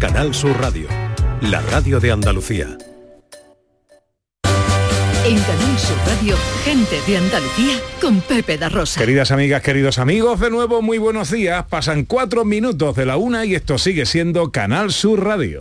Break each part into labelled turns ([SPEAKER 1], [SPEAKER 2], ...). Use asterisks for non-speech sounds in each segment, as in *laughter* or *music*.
[SPEAKER 1] Canal Sur Radio, la radio de Andalucía.
[SPEAKER 2] En Canal Sur Radio, gente de Andalucía con Pepe da Rosa.
[SPEAKER 3] Queridas amigas, queridos amigos, de nuevo muy buenos días. Pasan cuatro minutos de la una y esto sigue siendo Canal Sur Radio.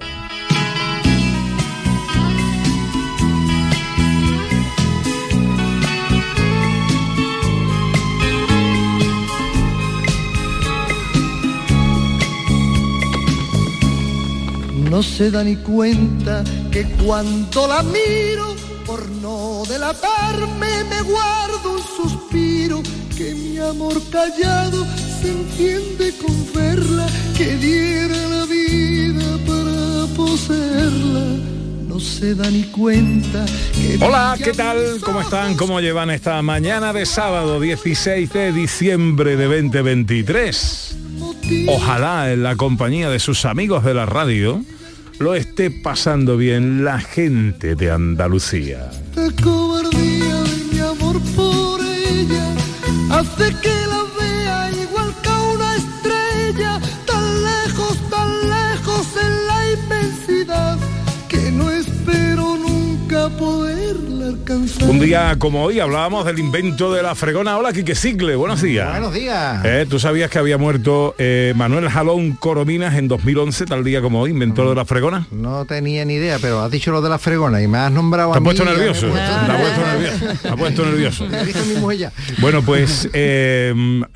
[SPEAKER 4] No se da ni cuenta que cuando la miro, por no delatarme, me guardo un suspiro, que mi amor callado se enciende con verla, que diera la vida para poseerla. No se da ni cuenta que
[SPEAKER 3] Hola, ¿qué tal? ¿Cómo están? ¿Cómo llevan esta mañana de sábado 16 de diciembre de 2023? Ojalá en la compañía de sus amigos de la radio lo esté pasando bien la gente de Andalucía. Un día como hoy hablábamos del invento de la fregona. Hola, Quique Cicle, buenos días.
[SPEAKER 5] Buenos días.
[SPEAKER 3] Eh, ¿Tú sabías que había muerto eh, Manuel Jalón Corominas en 2011, tal día como hoy, inventor de la fregona?
[SPEAKER 5] No tenía ni idea, pero has dicho lo de la fregona y me has nombrado
[SPEAKER 3] ¿Te
[SPEAKER 5] a
[SPEAKER 3] has puesto
[SPEAKER 5] me
[SPEAKER 3] nervioso?
[SPEAKER 5] puesto-
[SPEAKER 3] ¿Te has puesto nervioso? ¿Te has puesto nervioso? *laughs*
[SPEAKER 5] Me.
[SPEAKER 3] Bueno, pues eh,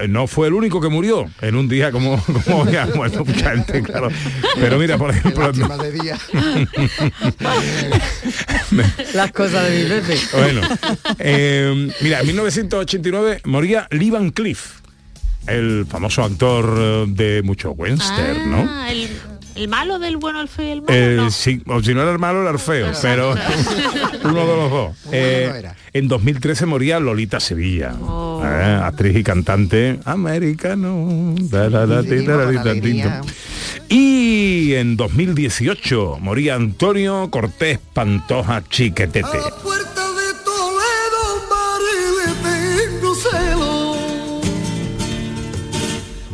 [SPEAKER 3] no fue el único que murió en un día como, como hoy ha muerto mucha gente, claro. Pero mira, por ejemplo,
[SPEAKER 5] Lástima de día. *laughs*
[SPEAKER 6] Las cosas de mi Pepe.
[SPEAKER 3] Bueno, eh, mira, en 1989 moría Lee Van Cleef, el famoso actor eh, de mucho western, ¿no?
[SPEAKER 7] Ah, el, el malo del bueno, el feo y el malo.
[SPEAKER 3] Eh,
[SPEAKER 7] no.
[SPEAKER 3] sí, o si no era el malo era el feo, pero *laughs* uno de los dos. Eh, en 2013 moría Lolita Sevilla,
[SPEAKER 7] Oh.
[SPEAKER 3] eh, actriz y cantante americano. Da, da, da. Y en 2018 moría Antonio Cortés Pantoja Chiquetete.
[SPEAKER 4] A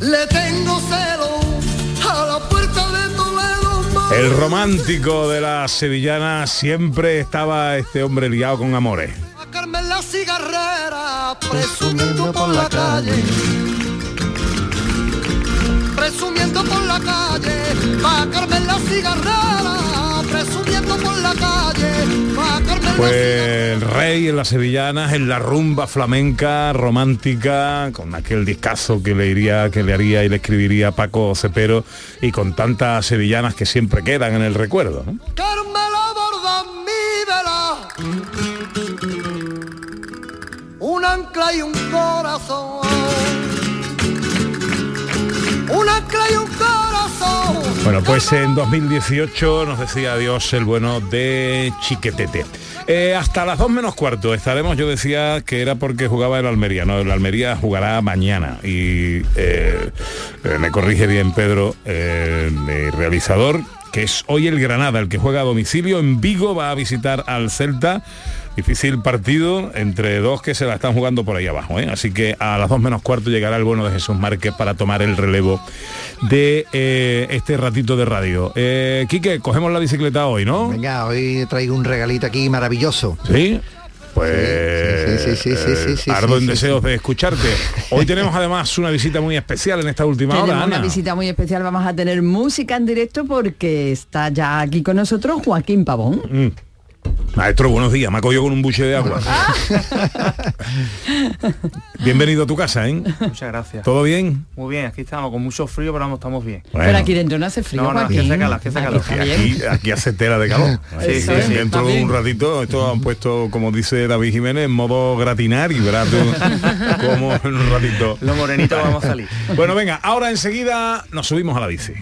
[SPEAKER 4] Le tengo celo. A la puerta de Toledo.
[SPEAKER 3] El romántico de la sevillana siempre estaba este hombre liado con amores.
[SPEAKER 4] A Carmen la cigarrera, presumiendo por la calle. Presumiendo por la calle, la cigarrera,
[SPEAKER 3] Pues
[SPEAKER 4] la
[SPEAKER 3] el rey en las sevillanas, en la rumba flamenca, romántica, con aquel discazo que le iría, que le haría y le escribiría Paco Cepero y con tantas sevillanas que siempre quedan en el recuerdo.
[SPEAKER 4] un ancla y un corazón,
[SPEAKER 3] Bueno, pues en 2018 nos decía adiós el bueno de Chiquetete. Eh, hasta las 2 menos cuarto estaremos, yo decía que era porque jugaba el Almería, no, el Almería jugará mañana y eh, eh, me corrige bien Pedro, eh, mi realizador, que es hoy el Granada, el que juega a domicilio en Vigo, va a visitar al Celta. Difícil partido entre dos que se la están jugando por ahí abajo. ¿eh? Así que a las dos menos cuarto llegará el bueno de Jesús Márquez para tomar el relevo de eh, este ratito de radio. Eh, Quique, cogemos la bicicleta hoy, ¿no?
[SPEAKER 5] Venga, hoy traigo un regalito aquí maravilloso.
[SPEAKER 3] Sí. Pues
[SPEAKER 5] Sí, sí, sí, sí, sí, sí,
[SPEAKER 3] ardo
[SPEAKER 5] sí,
[SPEAKER 3] en
[SPEAKER 5] sí,
[SPEAKER 3] deseos de escucharte. Hoy tenemos además una visita muy especial en esta última
[SPEAKER 6] Tenemos
[SPEAKER 3] hora,
[SPEAKER 6] una
[SPEAKER 3] Ana.
[SPEAKER 6] visita muy especial, vamos a tener música en directo porque está ya aquí con nosotros Joaquín Pavón.
[SPEAKER 3] Mm. Maestro, buenos días. Me ha cogido con un buche de agua. *laughs* Bienvenido a tu casa, ¿eh?
[SPEAKER 8] Muchas gracias.
[SPEAKER 3] ¿Todo bien?
[SPEAKER 8] Muy bien, aquí estamos con mucho frío, pero vamos, estamos bien.
[SPEAKER 3] Bueno.
[SPEAKER 6] Pero aquí dentro no hace frío,
[SPEAKER 8] No, no, aquí hace calor, aquí hace calor.
[SPEAKER 3] Aquí, aquí hace tela de calor. *laughs*
[SPEAKER 8] Sí,
[SPEAKER 3] Así
[SPEAKER 8] sí,
[SPEAKER 3] que
[SPEAKER 8] sí,
[SPEAKER 3] dentro de un ratito, esto han puesto, como dice David Jiménez, en modo gratinar y verás tú *laughs* como en un ratito.
[SPEAKER 8] Los morenitos vamos a salir.
[SPEAKER 3] Bueno, venga, ahora enseguida nos subimos a la bici.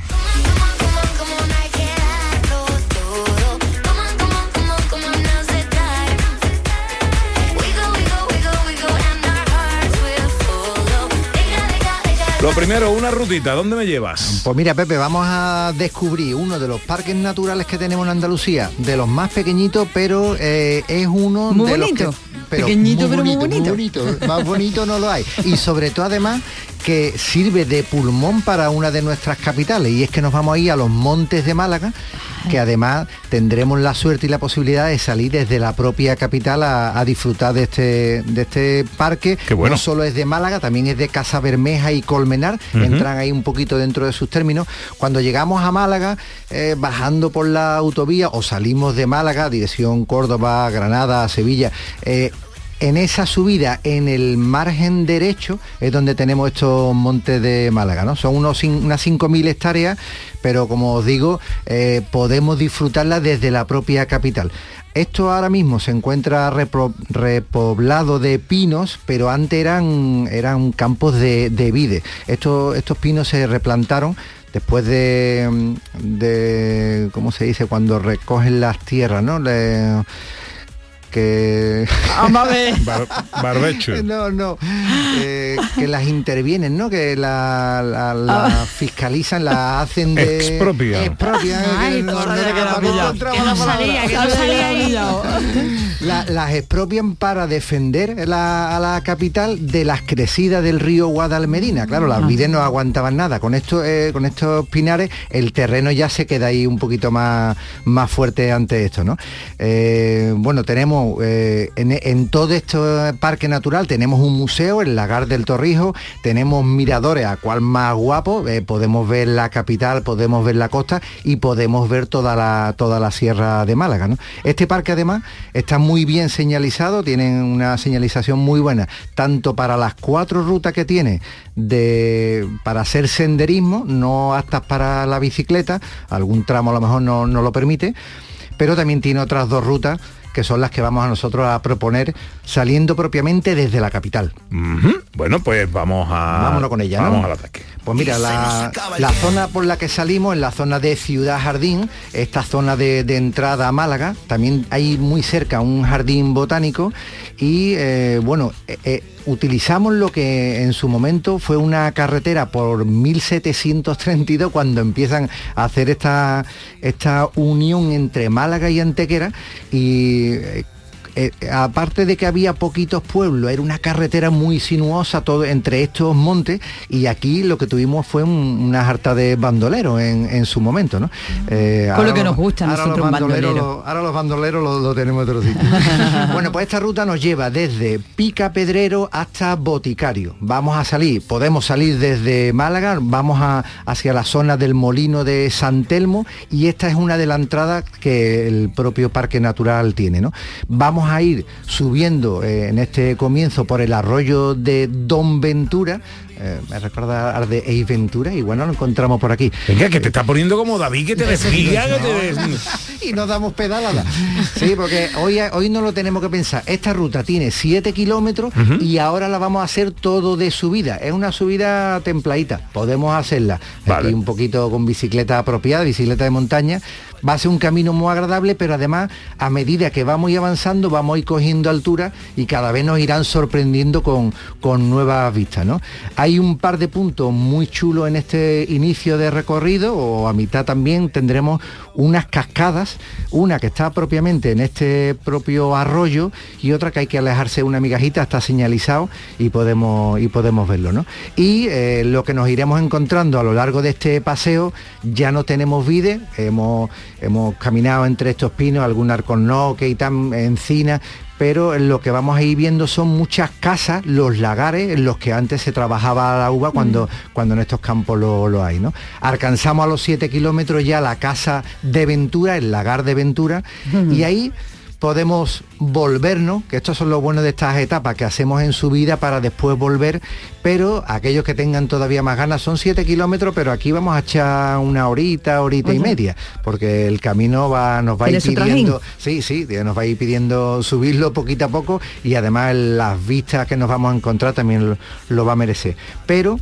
[SPEAKER 3] Lo primero, una rutita, ¿dónde me llevas?
[SPEAKER 5] Pues mira, Pepe, vamos a descubrir uno de los parques naturales que tenemos en Andalucía, de los más pequeñitos, pero eh, es uno
[SPEAKER 6] Muy
[SPEAKER 5] de
[SPEAKER 6] bonito.
[SPEAKER 5] los que...
[SPEAKER 6] Pequeñito, pero muy bonito.
[SPEAKER 5] bonito. Más bonito no lo hay. Y sobre todo, además, que sirve de pulmón para una de nuestras capitales y es que nos vamos a ir a los montes de Málaga que además tendremos la suerte y la posibilidad de salir desde la propia capital a, a disfrutar de este, de este parque.
[SPEAKER 3] Qué bueno.
[SPEAKER 5] No solo es de Málaga, también es de Casa Bermeja y Colmenar, entran ahí un poquito dentro de sus términos. Cuando llegamos a Málaga, eh, bajando por la autovía o salimos de Málaga, dirección Córdoba, Granada, Sevilla, eh, en esa subida, en el margen derecho, es donde tenemos estos montes de Málaga, ¿no? Son unos, unas 5.000 hectáreas, pero como os digo, eh, podemos disfrutarla desde la propia capital. Esto ahora mismo se encuentra repoblado de pinos, pero antes eran, eran campos de, de. Estos, estos pinos se replantaron después de, de, ¿cómo se dice? Cuando recogen las tierras, ¿no? Le- que
[SPEAKER 6] Vamos a ver.
[SPEAKER 3] Bar- barbecho. *laughs*
[SPEAKER 5] no, no. Eh, que las intervienen, ¿no? Que la, la- la
[SPEAKER 6] Ah.
[SPEAKER 5] fiscalizan, la hacen de.
[SPEAKER 7] Ay,
[SPEAKER 5] no- no-
[SPEAKER 7] ahí.
[SPEAKER 5] La- las expropian para defender la- a la capital de las crecidas del río Guadalmedina. Claro, las vides no aguantaban nada. Con esto, eh, con estos pinares, el terreno ya se queda ahí un poquito más, más fuerte ante esto, ¿no? Eh, bueno, tenemos eh, en, todo este parque natural tenemos un museo, el Lagar del Torrijo, tenemos miradores a cual más guapo, eh, podemos ver la capital, podemos ver la costa y podemos ver toda la, toda la sierra de Málaga. Este parque además está muy bien señalizado, tiene una señalización muy buena, tanto para las cuatro rutas que tiene de, para hacer senderismo, no aptas para la bicicleta, algún tramo a lo mejor no, no lo permite, pero también tiene otras dos rutas que son las que vamos a nosotros a proponer saliendo propiamente desde la capital.
[SPEAKER 3] Bueno, pues vamos a...
[SPEAKER 5] Vámonos con ella, ¿no?
[SPEAKER 3] Vamos al ataque.
[SPEAKER 5] Pues mira, la, la zona por la que salimos, en la zona de Ciudad Jardín, esta zona de, de entrada a Málaga, también hay muy cerca un jardín botánico y eh, bueno, eh, eh, utilizamos lo que en su momento fue una carretera por 1732 cuando empiezan a hacer esta, esta unión entre Málaga y Antequera y eh, aparte de que había poquitos pueblos, era una carretera muy sinuosa todo entre estos montes y aquí lo que tuvimos fue un- una harta de bandoleros en, en su momento, ¿no? Eh,
[SPEAKER 6] Con lo que
[SPEAKER 5] los-
[SPEAKER 6] nos gusta
[SPEAKER 5] ahora
[SPEAKER 6] nosotros
[SPEAKER 5] los bandoleros
[SPEAKER 6] bandolero.
[SPEAKER 5] lo- ahora los bandoleros lo, lo tenemos en otro sitio. *laughs* bueno, pues esta ruta nos lleva desde Pica Pedrero hasta Boticario. Vamos a salir, podemos salir desde Málaga, vamos a, hacia la zona del Molino de San Telmo y esta es una de las entradas que el propio Parque Natural tiene. ¿no? Vamos a ir subiendo eh, en este comienzo por el arroyo de Don Ventura, eh, me recuerda al de Eis Ventura y bueno, lo encontramos por aquí.
[SPEAKER 3] Venga, que te está poniendo como David, que te *laughs* desvía, que te des- *laughs*
[SPEAKER 5] y nos damos pedalada. Sí, porque hoy, hoy no lo tenemos que pensar. Esta ruta tiene 7 kilómetros y ahora la vamos a hacer todo de subida. Es una subida templadita. Podemos hacerla
[SPEAKER 3] Vale.
[SPEAKER 5] aquí un poquito con bicicleta apropiada, bicicleta de montaña. Va a ser un camino muy agradable, pero además a medida que vamos a ir avanzando, vamos a ir cogiendo altura y cada vez nos irán sorprendiendo con, con nuevas vistas. ¿no? Hay un par de puntos muy chulos en este inicio de recorrido, o a mitad también tendremos unas cascadas, una que está propiamente en este propio arroyo y otra que hay que alejarse una migajita, está señalizado y podemos, y podemos verlo. ¿no? Y eh, lo que nos iremos encontrando a lo largo de este paseo, ya no tenemos vide, hemos, hemos caminado entre estos pinos, algún arconnoque y tan encina, pero lo que vamos a ir viendo son muchas casas, los lagares en los que antes se trabajaba la uva cuando, cuando en estos campos lo, lo hay. ¿no? Alcanzamos a los 7 kilómetros ya la casa de Ventura, el lagar de Ventura, y ahí podemos volvernos, que estos son los buenos de estas etapas que hacemos en subida para después volver, pero aquellos que tengan todavía más ganas son 7 kilómetros, pero aquí vamos a echar una horita, horita y media, porque el camino va, nos va a ir
[SPEAKER 6] ¿Tiene su
[SPEAKER 5] pidiendo, sí, sí, nos va a ir pidiendo subirlo poquito a poco y además las vistas que nos vamos a encontrar también lo, lo va a merecer. Pero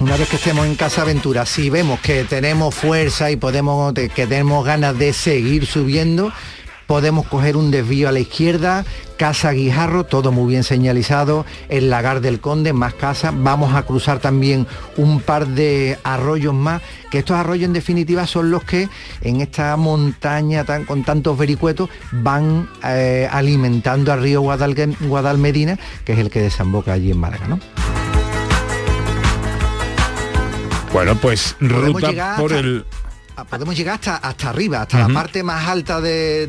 [SPEAKER 5] una vez que estemos en Casa Aventura, si vemos que tenemos fuerza y podemos, que tenemos ganas de seguir subiendo, podemos coger un desvío a la izquierda, Casa Guijarro, todo muy bien señalizado, el Lagar del Conde, más casa, vamos a cruzar también un par de arroyos más, que estos arroyos en definitiva son los que en esta montaña tan, con tantos vericuetos van eh, alimentando al río Guadalmedina, que es el que desemboca allí en Málaga, ¿no?
[SPEAKER 3] Bueno, pues ruta por
[SPEAKER 5] hasta-
[SPEAKER 3] el...
[SPEAKER 5] Ah, Podemos llegar hasta, hasta arriba, hasta la parte más alta de,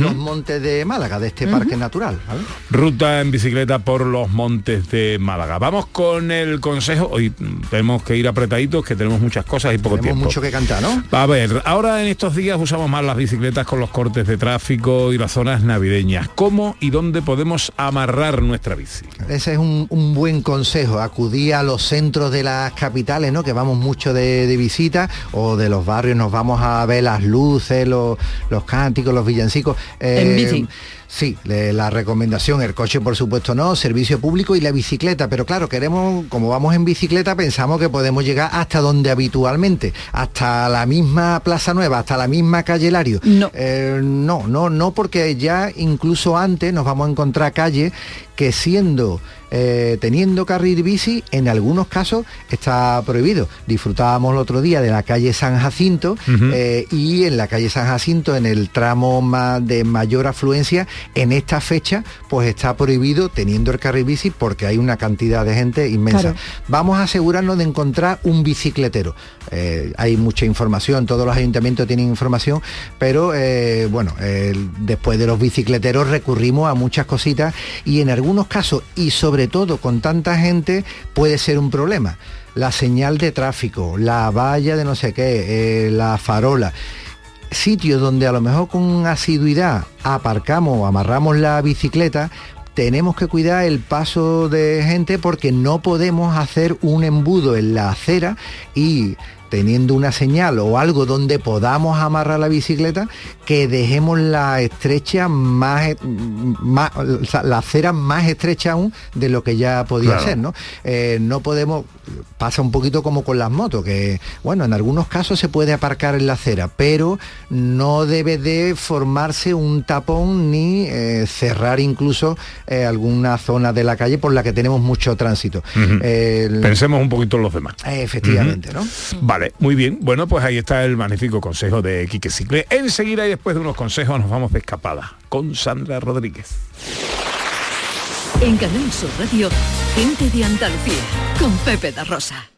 [SPEAKER 5] los montes de Málaga, de este parque natural. ¿vale?
[SPEAKER 3] Ruta en bicicleta por los montes de Málaga. Vamos con el consejo. Hoy tenemos que ir apretaditos, que tenemos muchas cosas y poco
[SPEAKER 5] Tenemos
[SPEAKER 3] tiempo.
[SPEAKER 5] mucho que cantar, ¿no?
[SPEAKER 3] A ver, ahora en estos días usamos más las bicicletas con los cortes de tráfico y las zonas navideñas. ¿Cómo y dónde podemos amarrar nuestra bici?
[SPEAKER 5] Ese es un, un buen consejo, acudir a los centros de las capitales, ¿no? Que vamos mucho de, de visita, o de los barrios nos vamos a ver las luces, los, los cánticos, los villancicos. eh,
[SPEAKER 6] En bici.
[SPEAKER 5] Sí, la recomendación, el coche por supuesto no, servicio público y la bicicleta, pero claro, queremos, como vamos en bicicleta, pensamos que podemos llegar hasta donde habitualmente, hasta la misma Plaza Nueva, hasta la misma calle Lario.
[SPEAKER 6] No.
[SPEAKER 5] Eh, no, no, no, porque ya incluso antes nos vamos a encontrar calles que siendo, eh, teniendo carril bici, en algunos casos está prohibido. Disfrutábamos el otro día de la calle San Jacinto eh, y en la calle San Jacinto, en el tramo ma- de mayor afluencia, en esta fecha, pues está prohibido teniendo el carril bici porque hay una cantidad de gente inmensa.
[SPEAKER 6] Claro.
[SPEAKER 5] Vamos a asegurarnos de encontrar un bicicletero. Eh, hay mucha información, todos los ayuntamientos tienen información, pero eh, bueno, eh, después de los bicicleteros recurrimos a muchas cositas y en algunos casos, y sobre todo con tanta gente, puede ser un problema. La señal de tráfico, la valla de no sé qué, eh, la farola sitios donde a lo mejor con asiduidad aparcamos amarramos la bicicleta, tenemos que cuidar el paso de gente porque no podemos hacer un embudo en la acera y teniendo una señal o algo donde podamos amarrar la bicicleta, que dejemos la estrecha más, sea, la acera más estrecha aún de lo que ya podía
[SPEAKER 3] Claro.
[SPEAKER 5] ser, ¿no? Eh, no podemos, pasa un poquito como con las motos, que bueno, en algunos casos se puede aparcar en la acera, pero no debe de formarse un tapón ni eh, cerrar incluso eh, alguna zona de la calle por la que tenemos mucho tránsito.
[SPEAKER 3] Pensemos un poquito en los demás.
[SPEAKER 5] efectivamente, ¿no?
[SPEAKER 3] Vale, muy bien. Bueno, pues ahí está el magnífico consejo de Quique Cicle. Enseguida y después de unos consejos nos vamos de escapada con Sandra Rodríguez.
[SPEAKER 2] En Canal Sur Radio, gente de Andalucía, con Pepe da Rosa.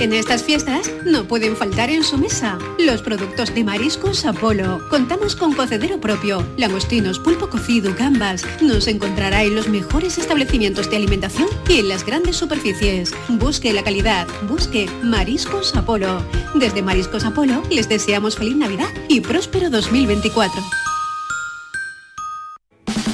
[SPEAKER 9] En estas fiestas no pueden faltar en su mesa los productos de Mariscos Apolo. Contamos con cocedero propio, langostinos, pulpo cocido, gambas. Nos encontrará en los mejores establecimientos de alimentación y en las grandes superficies. Busque la calidad, busque Mariscos Apolo. Desde Mariscos Apolo les deseamos feliz Navidad y próspero 2024.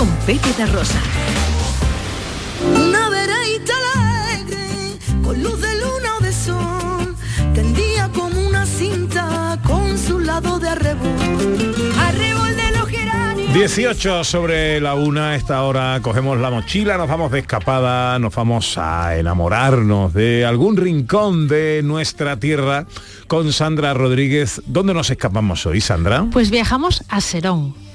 [SPEAKER 2] con Pepe da Rosa.
[SPEAKER 10] Una alegre, con luz de luna o de sol, tendía como una cinta con su lado de arrebol. Arrebol de los geranios.
[SPEAKER 3] 18 sobre la una, esta hora cogemos la mochila, nos vamos de escapada, nos vamos a enamorarnos de algún rincón de nuestra tierra con Sandra Rodríguez. ¿Dónde nos escapamos hoy, Sandra?
[SPEAKER 7] Pues viajamos a Serón.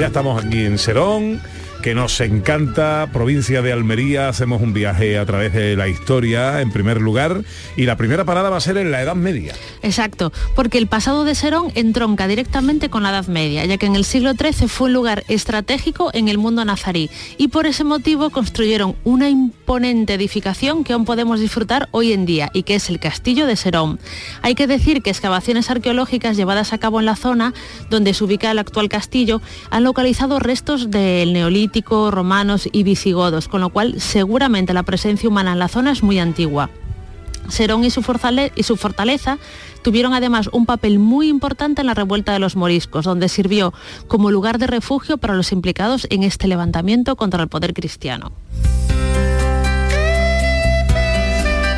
[SPEAKER 3] Ya estamos aquí en Serón que nos encanta, provincia de Almería, hacemos un viaje a través de la historia en primer lugar y la primera parada va a ser en la Edad Media.
[SPEAKER 7] Exacto, porque el pasado de Serón entronca directamente con la Edad Media, ya que en el siglo XIII fue un lugar estratégico en el mundo nazarí y por ese motivo construyeron una imponente edificación que aún podemos disfrutar hoy en día y que es el Castillo de Serón. Hay que decir que excavaciones arqueológicas llevadas a cabo en la zona donde se ubica el actual castillo han localizado restos del neolítico romanos y visigodos, con lo cual seguramente la presencia humana en la zona es muy antigua. Serón y su, fortaleza tuvieron además un papel muy importante en la revuelta de los moriscos, donde sirvió como lugar de refugio para los implicados en este levantamiento contra el poder cristiano.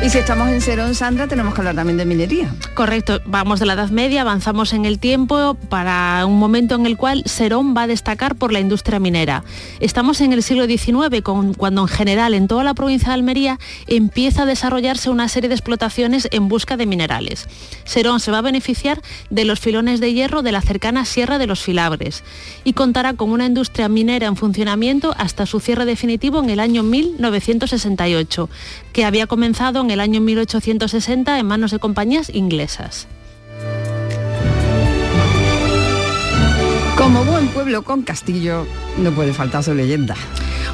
[SPEAKER 6] Y si estamos en Serón, Sandra, tenemos que hablar también de minería.
[SPEAKER 7] Correcto, vamos de la Edad Media, avanzamos en el tiempo para un momento en el cual Serón va a destacar por la industria minera. Estamos en el siglo XIX, con, cuando en general en toda la provincia de Almería empieza a desarrollarse una serie de explotaciones en busca de minerales. Serón se va a beneficiar de los filones de hierro de la cercana Sierra de los Filabres y contará con una industria minera en funcionamiento hasta su cierre definitivo en el año 1968, que había comenzado en el año 1860 en manos de compañías inglesas.
[SPEAKER 6] Como buen pueblo con castillo, no puede faltar su leyenda.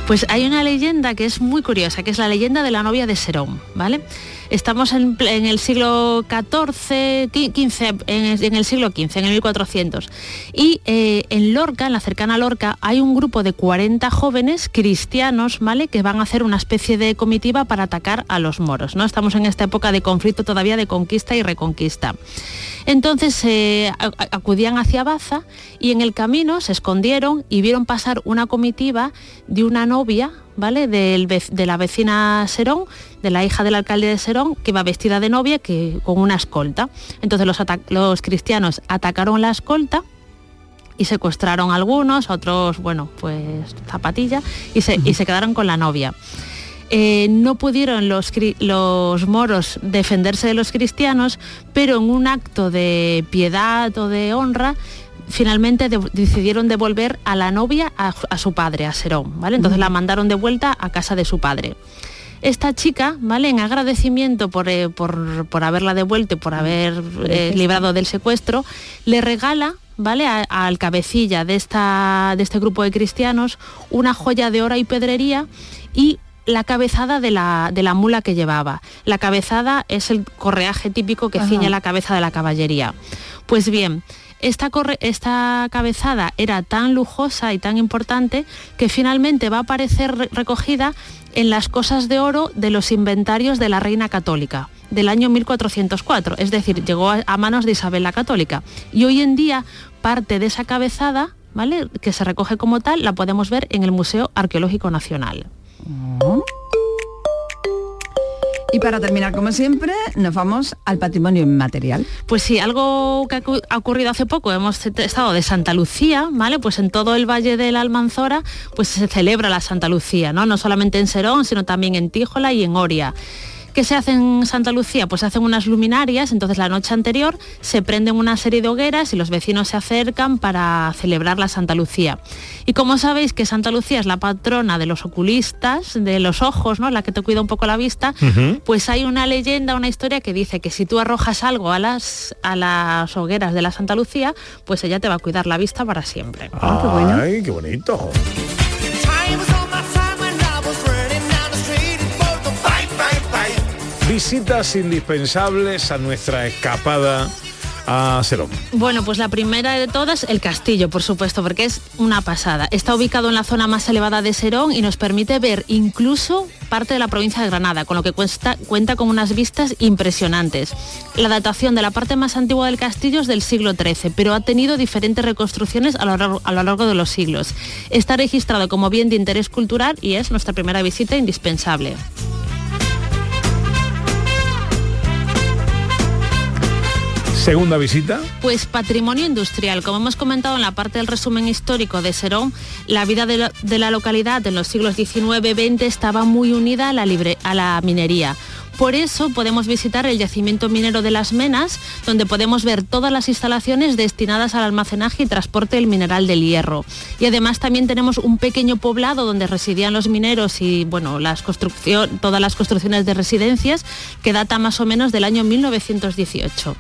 [SPEAKER 7] Pues hay una leyenda que es muy curiosa, que es la leyenda de la novia de Serón, ¿vale? Estamos en, el siglo XIV, XV, en, el siglo XV, en el 1400. Y eh, en Lorca, en la cercana Lorca, hay un grupo de 40 jóvenes cristianos, ¿vale? Que van a hacer una especie de comitiva para atacar a los moros, ¿no? Estamos en esta época de conflicto todavía de conquista y reconquista. Entonces eh, acudían hacia Baza y en el camino se escondieron y vieron pasar una comitiva de una novia, de la vecina Serón, de la hija del alcalde de Serón, que va vestida de novia que, con una escolta. Entonces los, los cristianos atacaron la escolta y secuestraron a algunos, otros, bueno, pues zapatilla, y se, y se quedaron con la novia. Eh, no pudieron los, los, moros defenderse de los cristianos, pero en un acto de piedad o de honra, finalmente decidieron devolver a la novia a, su padre, a Serón, ¿vale? Entonces la mandaron de vuelta a casa de su padre. Esta chica, ¿vale? En agradecimiento por, eh, haberla devuelto y por haber eh, librado del secuestro, le regala ¿vale? al cabecilla de, esta, de este grupo de cristianos una joya de oro y pedrería y la cabezada de la, de la, mula que llevaba. La cabezada es el correaje típico que ciñe la cabeza de la caballería. Pues bien, esta, esta, cabezada era tan lujosa y tan importante que finalmente va a aparecer recogida en las cosas de oro de los inventarios de la Reina Católica del año 1404, es decir, llegó a, manos de Isabel la Católica. Y hoy en día parte de esa cabezada, ¿vale? que se recoge como tal, la podemos ver en el Museo Arqueológico Nacional.
[SPEAKER 6] Y para terminar, como siempre, nos vamos al patrimonio inmaterial.
[SPEAKER 7] Pues sí, algo que ha ocurrido hace poco, hemos estado de Santa Lucía, ¿vale? Pues en todo el Valle de la Almanzora, pues se celebra la Santa Lucía, ¿no? No solamente en Serón, sino también en Tíjola y en Oria. ¿Qué se hace en Santa Lucía? Pues se hacen unas luminarias, entonces la noche anterior se prenden una serie de hogueras y los vecinos se acercan para celebrar la Santa Lucía. Y como sabéis que Santa Lucía es la patrona de los oculistas, de los ojos, ¿no? La que te cuida un poco la vista, pues hay una leyenda, una historia que dice que si tú arrojas algo a las, a las hogueras de la Santa Lucía, pues ella te va a cuidar la vista para siempre.
[SPEAKER 3] Ay, qué bonito. Visitas indispensables a nuestra escapada a Serón.
[SPEAKER 7] Bueno, pues la primera de todas, el castillo, por supuesto, porque es una pasada. Está ubicado en la zona más elevada de Serón y nos permite ver incluso parte de la provincia de Granada, con lo que cuenta con unas vistas impresionantes. La datación de la parte más antigua del castillo es del siglo XIII, pero ha tenido diferentes reconstrucciones a lo largo de los siglos. Está registrado como bien de interés cultural y es nuestra primera visita indispensable.
[SPEAKER 3] Segunda visita.
[SPEAKER 7] Pues patrimonio industrial. Como hemos comentado en la parte del resumen histórico de Serón, la vida de la, localidad en los siglos XIX-XX estaba muy unida a la, libre, a la minería Por eso podemos visitar el yacimiento minero de Las Menas, donde podemos ver todas las instalaciones destinadas al almacenaje y transporte del mineral del hierro. Y además también tenemos un pequeño poblado donde residían los mineros y bueno, las construcción, todas las construcciones de residencias que data más o menos del año 1918.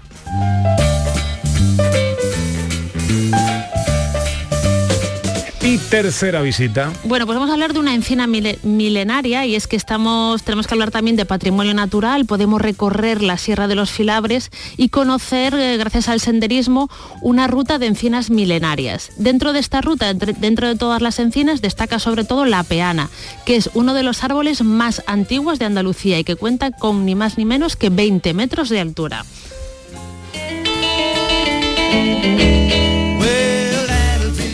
[SPEAKER 3] Y tercera visita.
[SPEAKER 7] Bueno, pues vamos a hablar de una encina mile- milenaria y es que estamos, tenemos que hablar también de patrimonio natural. Podemos recorrer la Sierra de los Filabres y conocer, eh, gracias al senderismo, una ruta de encinas milenarias. Dentro de esta ruta, entre- dentro de todas las encinas, destaca sobre todo la peana, que es uno de los árboles más antiguos de Andalucía y que cuenta con ni más ni menos que 20 metros de altura.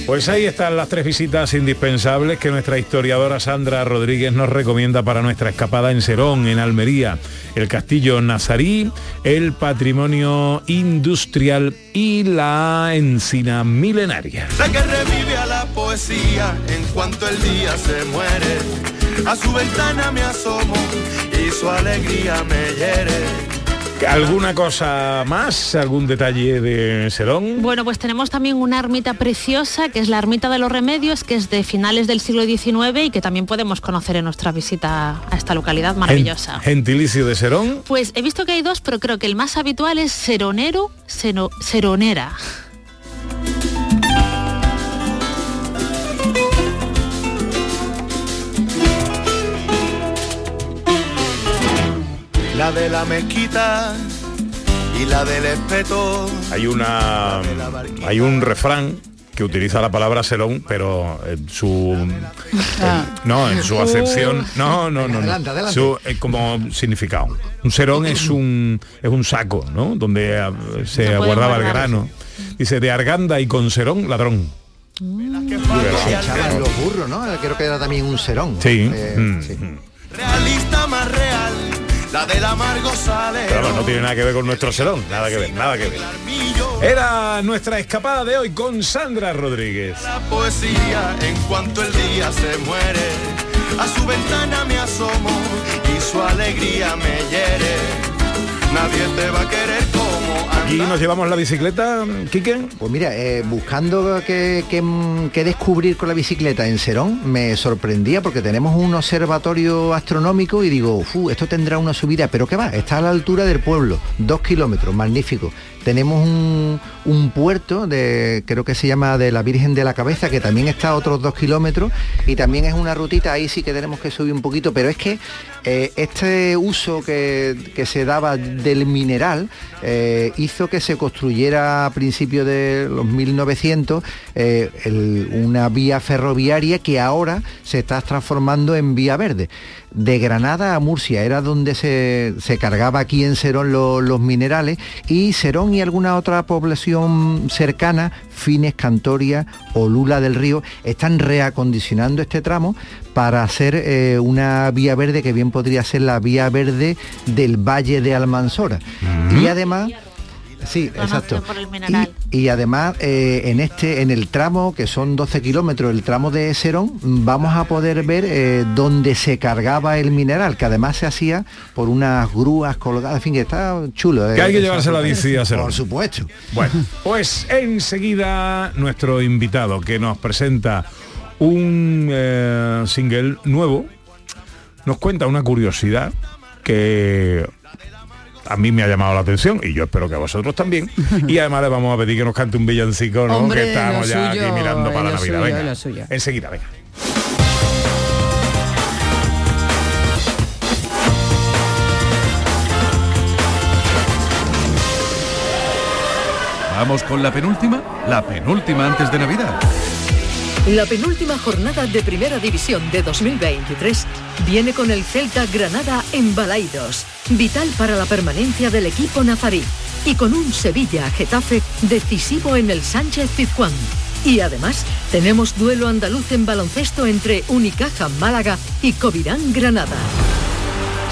[SPEAKER 3] Pues ahí están las tres visitas indispensables que nuestra historiadora Sandra Rodríguez nos recomienda para nuestra escapada en Serón, en Almería, el castillo nazarí, el patrimonio industrial y la encina milenaria.
[SPEAKER 11] La que revive a la poesía en cuanto el día se muere. A su ventana me asomo y su alegría me hiere.
[SPEAKER 3] ¿Alguna cosa más? ¿Algún detalle de Serón?
[SPEAKER 7] Bueno, pues tenemos también una ermita preciosa, que es la Ermita de los Remedios, que es de finales del siglo XIX y que también podemos conocer en nuestra visita a esta localidad maravillosa.
[SPEAKER 3] Gen- Gentilicio de Serón.
[SPEAKER 7] Pues he visto que hay dos, pero creo que el más habitual es seronero, seno- seronera.
[SPEAKER 11] La de la mezquita y la del espeto.
[SPEAKER 3] Hay una hay un refrán que utiliza la palabra serón, pero en su en- no, en su acepción, no, no, no, no.
[SPEAKER 5] Adelante, adelante.
[SPEAKER 3] Su, eh, como significado. Un serón es un es un saco, ¿no? Donde ah, se guardaba el grano. Dice de arganda y con serón, ladrón.
[SPEAKER 5] Se echaban los burros, ¿no? Creo que era también un serón.
[SPEAKER 3] Sí.
[SPEAKER 5] Eh,
[SPEAKER 3] mm,
[SPEAKER 5] sí.
[SPEAKER 3] mm.
[SPEAKER 11] Realista más real, la del amargo sale.
[SPEAKER 3] Vamos, no tiene nada que ver con nuestro serón, nada que ver, nada que ver. Era nuestra escapada de hoy con Sandra Rodríguez.
[SPEAKER 11] La poesía en cuanto el día se muere. A su ventana me asomo y su alegría me hiere. Nadie te va a querer como
[SPEAKER 3] Aquí nos llevamos la bicicleta, Quique.
[SPEAKER 5] Pues mira, eh, buscando qué qué descubrir con la bicicleta en Serón, me sorprendía porque tenemos un observatorio astronómico y digo, "Fu, esto tendrá una subida, pero ¿qué va? Está a la altura del pueblo, dos kilómetros, magnífico. Tenemos un, puerto de, creo que se llama de la Virgen de la Cabeza, que también está a otros dos kilómetros y también es una rutita, ahí sí que tenemos que subir un poquito, pero es que eh, este uso que, que se daba del mineral eh, hizo que se construyera a principios de los 1900 eh, una vía ferroviaria que ahora se está transformando en vía verde. De Granada a Murcia era donde se, se cargaba aquí en Serón lo- los minerales y Serón y alguna otra población cercana, Fines, Cantoria o Lula del Río, están reacondicionando este tramo para hacer eh, una vía verde que bien podría ser la vía verde del Valle de Almansora. Y además... Sí, exacto.
[SPEAKER 7] por el mineral.
[SPEAKER 5] Y, y además eh, en este, en el tramo, que son 12 kilómetros, el tramo de Serón, vamos a poder ver eh, dónde se cargaba el mineral, que además se hacía por unas grúas colgadas, en fin, que está chulo.
[SPEAKER 3] Que hay que
[SPEAKER 5] eh,
[SPEAKER 3] llevarse la bici a Serón.
[SPEAKER 5] Por supuesto.
[SPEAKER 3] Bueno, pues enseguida nuestro invitado que nos presenta un eh, single nuevo, nos cuenta una curiosidad que a mí me ha llamado la atención y yo espero que a vosotros también. *laughs* Y además le vamos a pedir que nos cante un villancico, ¿no?
[SPEAKER 6] Hombre,
[SPEAKER 3] que estamos ya
[SPEAKER 6] suyo,
[SPEAKER 3] aquí mirando para la Navidad.
[SPEAKER 6] suyo,
[SPEAKER 3] Venga,
[SPEAKER 6] suyo.
[SPEAKER 3] enseguida, venga.
[SPEAKER 12] Vamos con la penúltima, la penúltima antes de Navidad.
[SPEAKER 2] La penúltima jornada de Primera División de 2023 viene con el Celta Granada en Balaidos, vital para la permanencia del equipo nazarí, y con un Sevilla-Getafe decisivo en el Sánchez Pizjuán. Y además tenemos duelo andaluz en baloncesto entre Unicaja Málaga y Covirán Granada.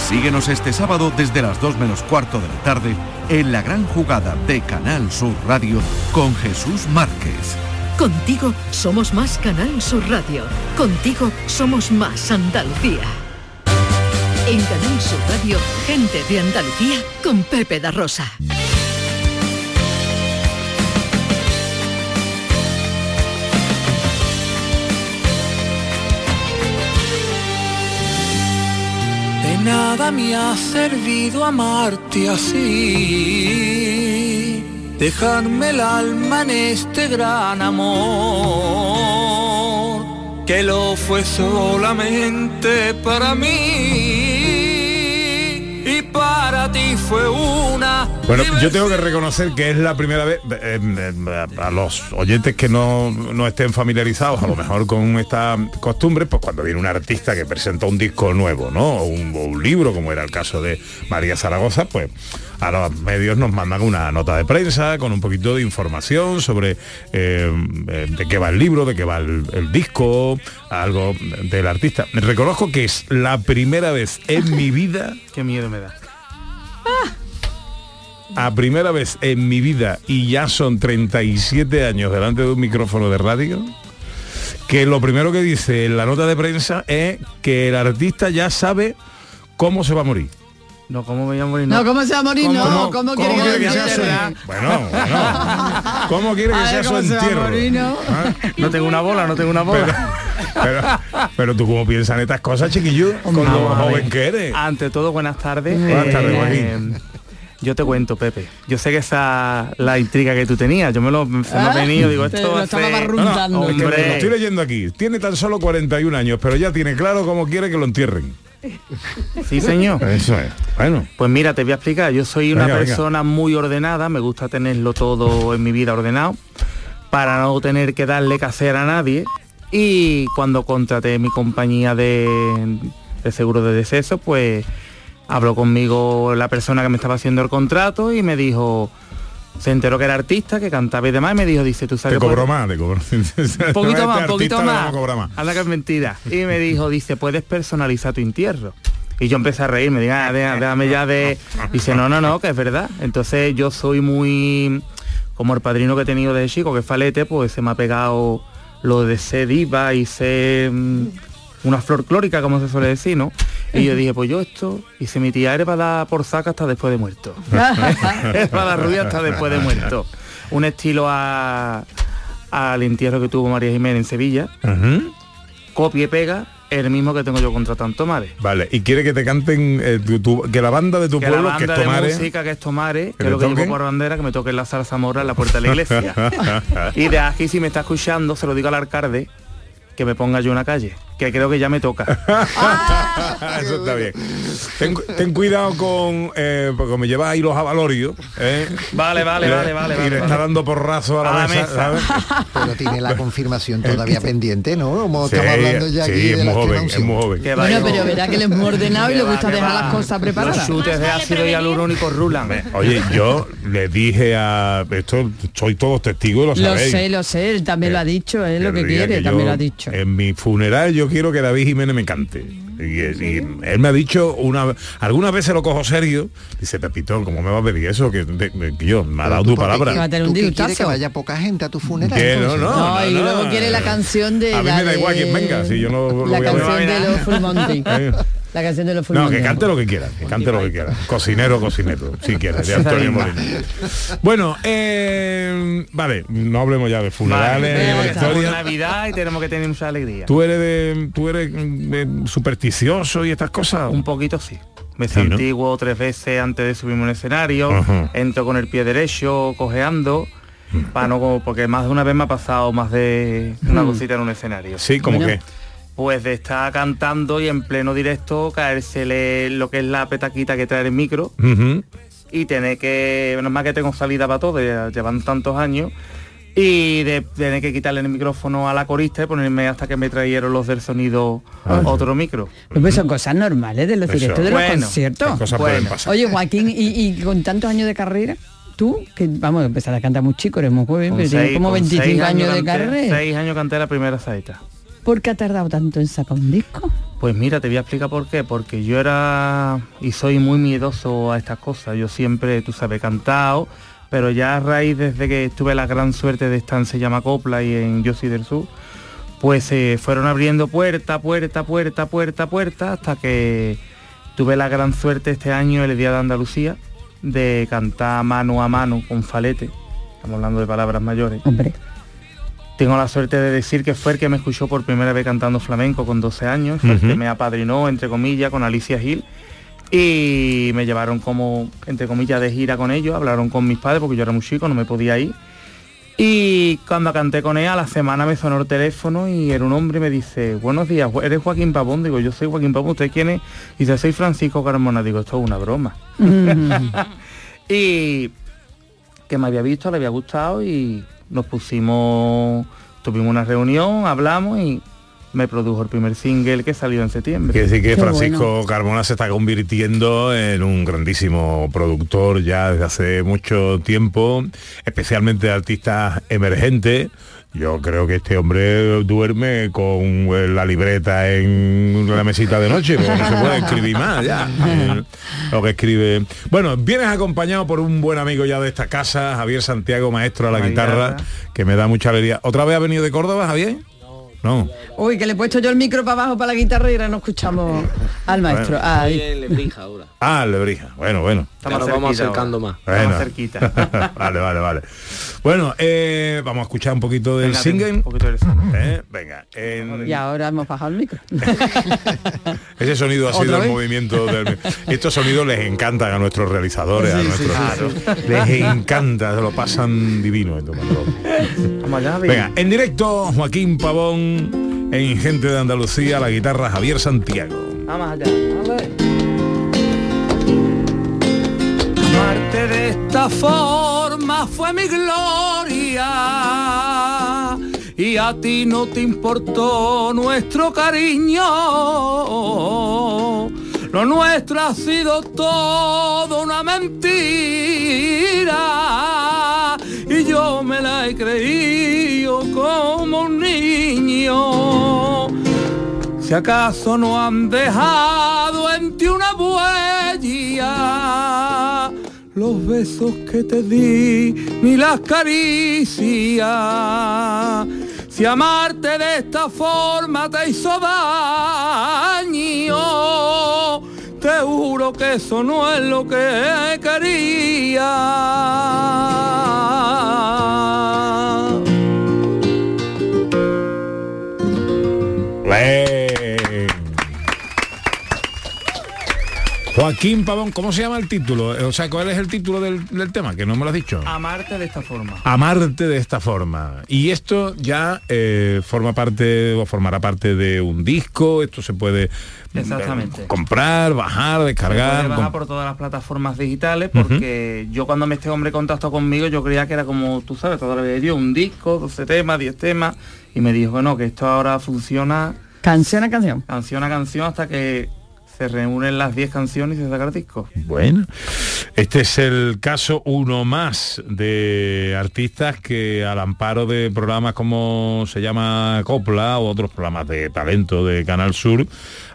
[SPEAKER 12] Síguenos este sábado desde las 2 menos cuarto de la tarde en la gran jugada de Canal Sur Radio con Jesús Márquez.
[SPEAKER 2] Contigo somos más Canal Sur Radio. Contigo somos más Andalucía. En Canal Sur Radio, gente de Andalucía con Pepe da Rosa.
[SPEAKER 13] De nada me ha servido amarte así, dejarme el alma en este gran amor, que lo fue solamente para mí y para ti fue una.
[SPEAKER 3] Bueno, yo tengo que reconocer que es la primera vez, eh, eh, a los oyentes que no, no estén familiarizados a lo mejor con esta costumbre, pues cuando viene un artista que presenta un disco nuevo, ¿no? O un, o un libro, como era el caso de María Zaragoza, pues a los medios nos mandan una nota de prensa con un poquito de información sobre eh, de qué va el libro, de qué va el, el disco, algo del artista. Reconozco que es la primera vez en mi vida
[SPEAKER 8] Qué miedo me da.
[SPEAKER 3] A primera vez en mi vida y ya son 37 años delante de un micrófono de radio que lo primero que dice en la nota de prensa es que el artista ya sabe cómo se va a morir.
[SPEAKER 8] No, ¿cómo me voy a morir?
[SPEAKER 6] No, ¿cómo se va a morir?
[SPEAKER 8] ¿Cómo
[SPEAKER 6] No,
[SPEAKER 8] no?
[SPEAKER 6] ¿cómo,
[SPEAKER 8] ¿Cómo
[SPEAKER 6] quiere
[SPEAKER 8] quiere
[SPEAKER 6] que
[SPEAKER 8] que sea su- *laughs*
[SPEAKER 3] Bueno, bueno. ¿Cómo quiere que
[SPEAKER 6] A
[SPEAKER 3] sea su
[SPEAKER 6] cómo se va a
[SPEAKER 3] entierro?
[SPEAKER 6] morir, ¿no?
[SPEAKER 3] ¿Ah?
[SPEAKER 8] No tengo una bola, no tengo una bola.
[SPEAKER 3] Pero, pero tú cómo piensas en estas cosas, chiquillo, con lo joven que eres.
[SPEAKER 8] Ante todo, buenas tardes. Eh,
[SPEAKER 3] Buenas tardes, Joaquín.
[SPEAKER 8] Yo te cuento, Pepe. Yo sé que esa la intriga que tú tenías. Yo me lo, se me ha
[SPEAKER 6] Ah,
[SPEAKER 8] venido, digo, esto
[SPEAKER 6] lo estaba
[SPEAKER 8] ser-
[SPEAKER 6] barruntando.
[SPEAKER 3] Es que
[SPEAKER 8] Hombre.
[SPEAKER 3] lo estoy leyendo aquí. Tiene tan solo 41 años, pero ya tiene claro cómo quiere que lo entierren.
[SPEAKER 8] Sí, señor.
[SPEAKER 3] Eso es. Bueno.
[SPEAKER 8] Pues mira, te voy a explicar. Yo soy una
[SPEAKER 3] Venga, venga.
[SPEAKER 8] persona muy ordenada, me gusta tenerlo todo en mi vida ordenado, para no tener que darle que hacer a nadie. Y cuando contraté mi compañía de, de seguro de deceso, pues habló conmigo la persona que me estaba haciendo el contrato y me dijo, se enteró que era artista, que cantaba y demás, y me dijo, dice, tú sabes
[SPEAKER 3] Te
[SPEAKER 8] que
[SPEAKER 3] cobró más, te cobró. *laughs*
[SPEAKER 8] un poquito más, un poquito más.
[SPEAKER 3] Más.
[SPEAKER 8] Anda que es mentira. Y me dijo, dice, puedes personalizar tu entierro. Y yo empecé a reírme, digo, ah, deja- déjame ya de... Dice, no, no, no, que es verdad. Entonces yo soy muy... Como el padrino que he tenido de chico, que es Falete, pues se me ha pegado lo de ser diva y ser mm, una flor clórica, como se suele decir, ¿no? Y yo dije, pues yo esto, y si mi tía eres para dar por saca hasta después de muerto. *laughs* es para dar rubia hasta después de muerto. Un estilo a, al entierro que tuvo María Jiménez en Sevilla. Copia y pega, el mismo que tengo yo contra Tanto Mare.
[SPEAKER 3] Vale, y quiere que te canten eh, tu- tu- que la banda de tu
[SPEAKER 8] que
[SPEAKER 3] pueblo,
[SPEAKER 8] la
[SPEAKER 3] que es
[SPEAKER 8] banda de
[SPEAKER 3] Tomare.
[SPEAKER 8] música que es Tomare,
[SPEAKER 3] ¿Que
[SPEAKER 8] que
[SPEAKER 3] le
[SPEAKER 8] es lo que llevo por bandera, que me toque la salsa morra en la puerta de la iglesia. *laughs* y de aquí si me está escuchando, se lo digo al alcalde, que me ponga yo una calle, que creo que ya me toca. *laughs*
[SPEAKER 3] Eso está bien. Ten, ten cuidado con, eh, porque me llevas ahí los avalorios. ¿eh?
[SPEAKER 8] Vale, vale,
[SPEAKER 3] Y le-
[SPEAKER 8] vale, vale,
[SPEAKER 3] Y
[SPEAKER 8] vale,
[SPEAKER 3] le
[SPEAKER 8] vale.
[SPEAKER 3] está dando porrazo a la,
[SPEAKER 8] A la
[SPEAKER 3] mesa.
[SPEAKER 8] mesa.
[SPEAKER 3] ¿sabes? *laughs*
[SPEAKER 5] Pero tiene la confirmación todavía pendiente, ¿no? Como
[SPEAKER 3] Sí,
[SPEAKER 5] estamos hablando ya
[SPEAKER 3] sí,
[SPEAKER 5] aquí
[SPEAKER 3] es
[SPEAKER 5] de
[SPEAKER 3] muy
[SPEAKER 5] la
[SPEAKER 3] joven, es muy joven.
[SPEAKER 8] Que va,
[SPEAKER 6] Bueno, pero verá que él es muy ordenado y le gusta
[SPEAKER 8] que
[SPEAKER 6] dejar
[SPEAKER 8] va.
[SPEAKER 6] las cosas preparadas.
[SPEAKER 8] Los chutes de ácido hialurónico rulan.
[SPEAKER 3] Oye, yo le dije a esto, soy todos testigos, lo
[SPEAKER 6] Lo
[SPEAKER 3] sabéis.
[SPEAKER 6] sé, lo sé, él también lo ha dicho, es lo que quiere, también lo ha dicho.
[SPEAKER 3] En mi funeral yo quiero que David Jiménez me cante. Y, y él me ha dicho una algunas veces lo cojo serio. Dice, Pepito, ¿cómo me va a pedir eso? Que, de- que yo, me ha dado tu
[SPEAKER 6] Va a
[SPEAKER 3] palabra.
[SPEAKER 6] tener un
[SPEAKER 5] ¿Tú qué
[SPEAKER 6] disgustazo.
[SPEAKER 5] que vaya poca gente a tu funeral?
[SPEAKER 3] Que no,
[SPEAKER 5] entonces?
[SPEAKER 3] no,
[SPEAKER 6] No, y luego quiere la canción de
[SPEAKER 3] A mí
[SPEAKER 6] la
[SPEAKER 3] me da igual
[SPEAKER 6] de-
[SPEAKER 3] quién venga, si yo no lo
[SPEAKER 6] la
[SPEAKER 3] voy a ver.
[SPEAKER 6] canción de los. *laughs* La canción de los Full
[SPEAKER 3] No, que cante lo que quiera, que cante lo que quiera. Cocinero, cocinero, si quiere, de *laughs* Antonio Molina. Bueno, eh, vale, no hablemos ya de funerales,
[SPEAKER 8] Vale,
[SPEAKER 3] historia.
[SPEAKER 8] Navidad y tenemos que tener mucha alegría.
[SPEAKER 3] ¿Tú eres de, tú eres supersticioso y estas cosas?
[SPEAKER 8] Un poquito sí. Me
[SPEAKER 3] Sí, ¿no?
[SPEAKER 8] santiguo tres veces antes de subirme un escenario,
[SPEAKER 3] Ajá.
[SPEAKER 8] entro con el pie derecho, cojeando, para no, porque más de una vez me ha pasado más de una
[SPEAKER 3] Mm.
[SPEAKER 8] cosita en un escenario.
[SPEAKER 3] Sí, ¿cómo
[SPEAKER 8] Bueno,
[SPEAKER 3] qué?
[SPEAKER 8] Pues de estar cantando y en pleno directo caérsele lo que es la petaquita que trae el micro y tener que, menos mal que tengo salida para todo, ya llevan tantos años, y de tener que quitarle el micrófono a la corista y ponerme hasta que me trajeron los del sonido
[SPEAKER 3] Ah.
[SPEAKER 8] otro micro.
[SPEAKER 6] Pues son cosas normales de los
[SPEAKER 8] Eso.
[SPEAKER 6] directos de los
[SPEAKER 8] Bueno,
[SPEAKER 6] conciertos.
[SPEAKER 8] las cosas pueden pasar.
[SPEAKER 6] Oye, Joaquín, y, y con tantos años de carrera, tú, que vamos, empezaste a cantar muy chico, eres muy joven, pero tienes como
[SPEAKER 8] con
[SPEAKER 6] 25
[SPEAKER 8] seis
[SPEAKER 6] años de
[SPEAKER 8] canté-
[SPEAKER 6] carrera.
[SPEAKER 8] Seis años canté la primera saeta.
[SPEAKER 6] ¿Por qué ha tardado tanto en sacar un disco?
[SPEAKER 8] Pues mira, te voy a explicar por qué. Porque yo era y soy muy miedoso a estas cosas. Yo siempre, tú sabes, cantado, pero ya a raíz desde que tuve la gran suerte de estar en Se llama Copla y en Yo soy del Sur, pues se fueron abriendo puerta, puerta, puerta, puerta, puerta, hasta que tuve la gran suerte este año, el Día de Andalucía, de cantar mano a mano con falete. Estamos hablando de palabras mayores.
[SPEAKER 6] Hombre.
[SPEAKER 8] Tengo la suerte de decir que fue el que me escuchó por primera vez cantando flamenco con 12 años, fue el que me apadrinó, entre comillas, con Alicia Gil. Y me llevaron como, entre comillas, de gira con ellos, hablaron con mis padres porque yo era muy chico, no me podía ir. Y cuando canté con él, a la semana me sonó el teléfono y era un hombre y me dice, buenos días, ¿eres Joaquín Pavón? Digo, yo soy Joaquín Pavón, ¿usted quién es? Y dice, soy Francisco Carmona. Digo, esto es una broma. *laughs* y que me había visto, le había gustado y nos pusimos, tuvimos una reunión, hablamos y me produjo el primer single que salió en septiembre.
[SPEAKER 3] Quiere decir que Francisco Carmona se está convirtiendo en un grandísimo productor ya desde hace mucho tiempo, especialmente de artistas emergentes. Yo creo que este hombre duerme con eh, la libreta en la mesita de noche, porque no se puede escribir más ya. *laughs* Lo que escribe. Bueno, vienes acompañado por un buen amigo ya de esta casa, Javier Santiago, maestro a la guitarra. que me da mucha alegría. ¿Otra vez ha venido de Córdoba, Javier? No.
[SPEAKER 6] Uy, que le he puesto yo el micro para abajo para la guitarra y ahora no escuchamos al maestro.
[SPEAKER 3] Bueno.
[SPEAKER 14] En Lebrija ahora. *laughs*
[SPEAKER 3] Ah, Lebrija. Bueno, bueno.
[SPEAKER 14] Nos vamos acercando más.
[SPEAKER 3] Bueno.
[SPEAKER 8] cerquita. *laughs*
[SPEAKER 3] vale, vale, vale. Bueno, eh, vamos a escuchar un poquito del
[SPEAKER 8] Venga,
[SPEAKER 3] single.
[SPEAKER 8] un poquito del single.
[SPEAKER 3] Eh, Venga, en-
[SPEAKER 6] Y ahora hemos bajado el micro. *laughs*
[SPEAKER 3] ese sonido ha
[SPEAKER 6] ¿Otra
[SPEAKER 3] sido el movimiento del... Estos sonidos les encantan a nuestros realizadores, a
[SPEAKER 6] Sí, sí,
[SPEAKER 3] nuestros...
[SPEAKER 6] sí,
[SPEAKER 3] Les encanta, se lo pasan divino. esto, Venga, en directo, Joaquín Pavón, en Gente de Andalucía, la guitarra Javier Santiago.
[SPEAKER 8] Vamos allá. A ver.
[SPEAKER 13] Amarte de esta forma fue mi gloria y a ti no te importó nuestro cariño. Lo nuestro ha sido todo una mentira yo me la he creído como un niño. Si acaso no han dejado en ti una huella, los besos que te di ni las caricias. Si amarte de esta forma te hizo daño, te juro que eso no es lo que quería.
[SPEAKER 3] Joaquín Pavón, ¿cómo se llama el título? O sea, ¿cuál es el título del, del tema? Que no me lo has dicho.
[SPEAKER 8] Amarte de esta forma.
[SPEAKER 3] Amarte de esta forma. Y esto ya eh, forma parte o formará parte de un disco, esto se puede
[SPEAKER 8] Exactamente.
[SPEAKER 3] eh, comprar, bajar,
[SPEAKER 8] Se
[SPEAKER 3] descargar.
[SPEAKER 8] puede bajar por todas las plataformas digitales porque yo cuando me este hombre contactó conmigo yo creía que era como tú sabes toda la vida dio un disco 12 temas 10 temas y me dijo no que esto ahora funciona
[SPEAKER 6] Canción a canción.
[SPEAKER 8] canción a canción hasta que se reúnen las 10 canciones y se saca el disco.
[SPEAKER 3] Bueno, este es el caso uno más de artistas que al amparo de programas como se llama Copla o otros programas de talento de Canal Sur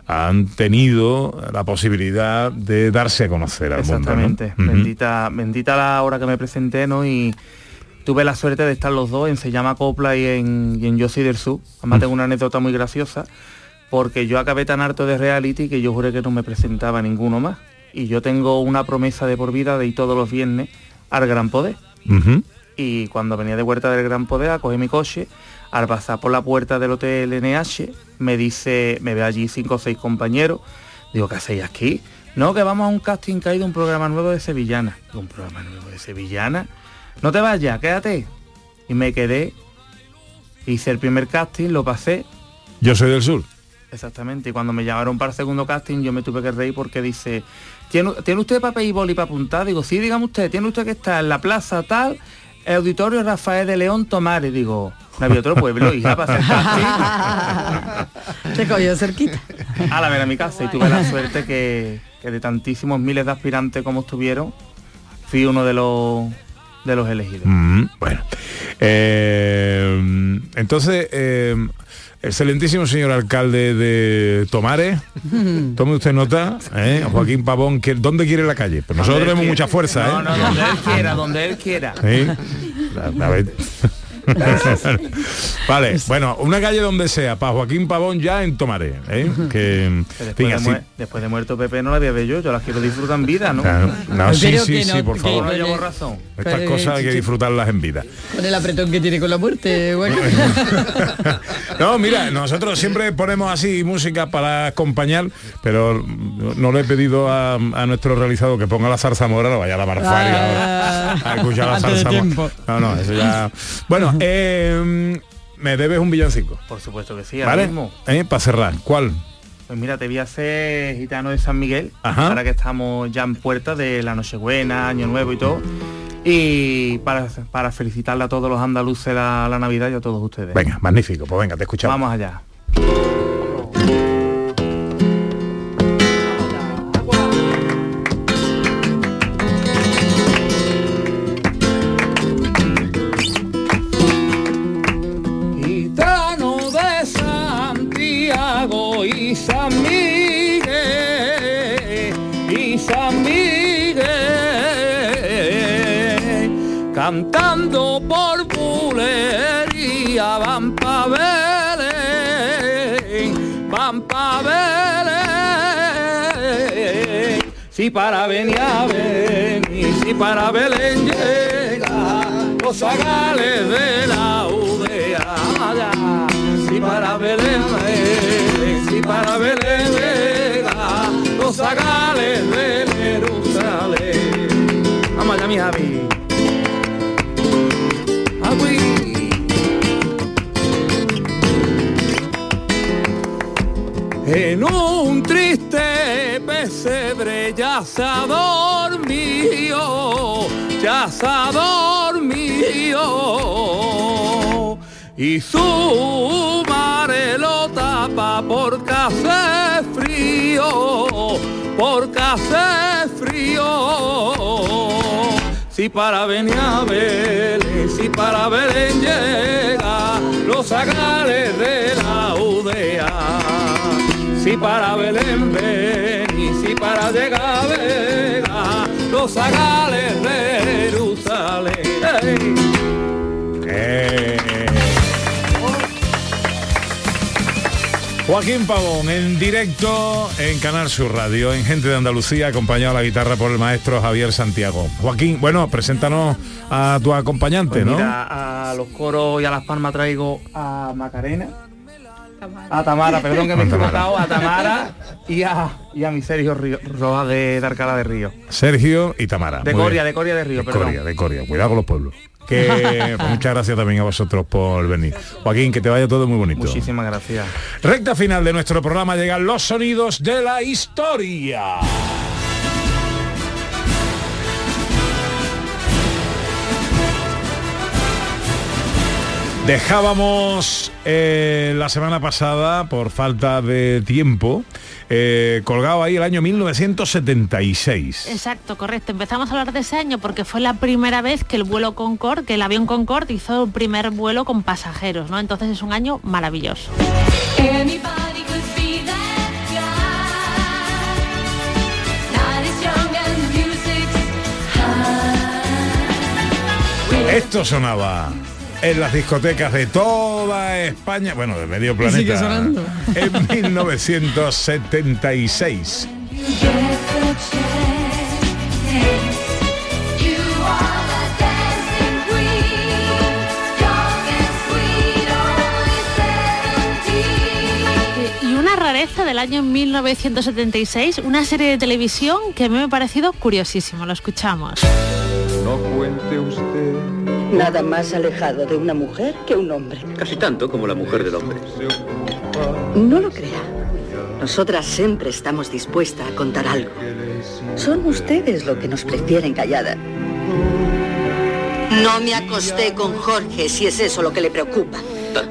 [SPEAKER 3] han tenido la posibilidad de darse a conocer al mundo. ¿no?
[SPEAKER 8] exactamente. Bendita bendita la hora que me presenté no y tuve la suerte de estar los dos en Se llama Copla y en, y en Yo soy del Sur. Además tengo una anécdota muy graciosa porque yo acabé tan harto de reality que yo juré que no me presentaba ninguno más. Y yo tengo una promesa de por vida de ir todos los viernes al Gran Poder. Y cuando venía de vuelta del Gran Poder a coger mi coche, al pasar por la puerta del hotel NH, me dice, me ve allí cinco o seis compañeros, digo, ¿qué hacéis aquí? No, que vamos a un casting que hay de un programa nuevo de Sevillana. ¿Un programa nuevo de Sevillana? No te vayas, quédate. Y me quedé, hice el primer casting, lo pasé,
[SPEAKER 3] Yo soy del sur.
[SPEAKER 8] Exactamente, y cuando me llamaron para el segundo casting yo me tuve que reír porque dice, ¿tiene, ¿tiene usted papel y boli para apuntar? Digo, sí, dígame usted, ¿tiene usted que estar en la plaza tal, el auditorio Rafael de León Tomares? Digo, no había otro pueblo, hija, para hacer. *laughs*
[SPEAKER 6] Te cogió cerquita. *laughs*
[SPEAKER 8] A la ver a mi casa y tuve la suerte que, que de tantísimos miles de aspirantes como estuvieron, fui uno de los de los elegidos.
[SPEAKER 3] Mm, bueno. Eh, entonces, eh, excelentísimo señor alcalde de Tomares, *laughs* tome usted nota, ¿eh? Joaquín Pavón, que, ¿dónde quiere la calle? Pues nosotros tenemos
[SPEAKER 8] quiera.
[SPEAKER 3] mucha fuerza,
[SPEAKER 8] No,
[SPEAKER 3] ¿eh?
[SPEAKER 8] no, donde él quiera, donde él quiera.
[SPEAKER 3] ¿Sí? A, *laughs* a ver, *laughs* vale, bueno, una calle donde sea, para Joaquín Pavón ya en Tomaré, ¿eh? que
[SPEAKER 8] Después,
[SPEAKER 3] fin,
[SPEAKER 8] de
[SPEAKER 3] así-
[SPEAKER 8] muer- después de muerto Pepe no la voy a ver yo, yo las quiero disfrutar en vida, ¿no?
[SPEAKER 3] Claro. *laughs* No, sí, sí,
[SPEAKER 6] que
[SPEAKER 3] sí, por
[SPEAKER 6] que-
[SPEAKER 3] favor.
[SPEAKER 8] No
[SPEAKER 6] pero-
[SPEAKER 8] llevo razón.
[SPEAKER 3] Estas
[SPEAKER 6] pero-
[SPEAKER 3] cosas hay que disfrutarlas en vida.
[SPEAKER 6] Con el apretón que tiene con la muerte, Joaquín. *laughs*
[SPEAKER 3] No, mira, nosotros siempre ponemos así música para acompañar, pero no le he pedido a, a nuestro realizador que ponga la zarzamora, no vaya a la marfaria
[SPEAKER 6] Ah,
[SPEAKER 3] a escuchar la
[SPEAKER 6] antes de
[SPEAKER 3] zarzamora.
[SPEAKER 6] tiempo.
[SPEAKER 3] No, no, eso ya. Bueno, eh, me debes un villancico.
[SPEAKER 8] Por supuesto que sí,
[SPEAKER 3] ¿Vale? ¿Eh? Para cerrar. ¿Cuál?
[SPEAKER 8] Pues mira, te voy a hacer gitano de San Miguel,
[SPEAKER 3] Ajá.
[SPEAKER 8] ahora que estamos ya en puerta de la Nochebuena, Año Nuevo y todo. Y para, para felicitarle a todos los andaluces la, la Navidad y a todos ustedes.
[SPEAKER 3] Venga, magnífico. Pues venga, te escuchamos.
[SPEAKER 8] Vamos allá.
[SPEAKER 13] Cantando por bulería van pa Belén, van pa Belén. Si para venir a venir, si para Belén llega los zagales de la udea. Si para Belén, si para Belén llega los zagales de Jerusalén. Vamos allá, mi Javi. En un triste pesebre ya se ha dormido, ya se ha. Y su madre lo tapa porque hace frío, porque hace frío. Si para venir a Belén, si para Belén llega los zagales de la udea. Si para Belén ven y si para llegar a Vega los zagales de Jerusalén.
[SPEAKER 3] Eh. Joaquín Pavón en directo en Canal Sur Radio, en Gente de Andalucía, acompañado a la guitarra por el maestro Javier Santiago. Joaquín, bueno, preséntanos a tu acompañante,
[SPEAKER 8] Pues
[SPEAKER 3] ¿no?
[SPEAKER 8] mira, a los coros y a las palmas traigo a Macarena. A Tamara, perdón que me he equivocado, a Tamara y a, y a mi Sergio Río- Rojas de, de Alcalá de Río.
[SPEAKER 3] Sergio y Tamara.
[SPEAKER 8] De Coria,
[SPEAKER 3] bien.
[SPEAKER 8] de Coria de Río,
[SPEAKER 3] De
[SPEAKER 8] perdón.
[SPEAKER 3] Coria, de Coria. Cuidado con los pueblos. Que pues, muchas gracias también a vosotros por venir. Joaquín, que te vaya todo muy bonito.
[SPEAKER 8] Muchísimas gracias.
[SPEAKER 3] Recta final de nuestro programa llegan los sonidos de la historia. Dejábamos eh, la semana pasada, por falta de tiempo, eh, colgado ahí el año 1976.
[SPEAKER 7] Exacto, correcto. Empezamos a hablar de ese año porque fue la primera vez que el vuelo Concorde, que el avión Concorde hizo el primer vuelo con pasajeros, ¿no? Entonces es un año maravilloso.
[SPEAKER 3] Esto sonaba en las discotecas de toda España, bueno, de medio planeta,
[SPEAKER 6] sigue sonando.
[SPEAKER 3] en 1976.
[SPEAKER 10] You get the chance. You are the dancing queen. Young and sweet, only 17.
[SPEAKER 7] Y una rareza del año 1976, una serie de televisión que a mí me ha parecido curiosísimo. Lo escuchamos.
[SPEAKER 15] No cuente usted.
[SPEAKER 16] Nada más alejado de una mujer que un hombre.
[SPEAKER 14] Casi tanto como la mujer del hombre.
[SPEAKER 16] No lo crea. Nosotras siempre estamos dispuestas a contar algo. Son ustedes lo que nos prefieren callada. No me acosté con Jorge, si es eso lo que le preocupa.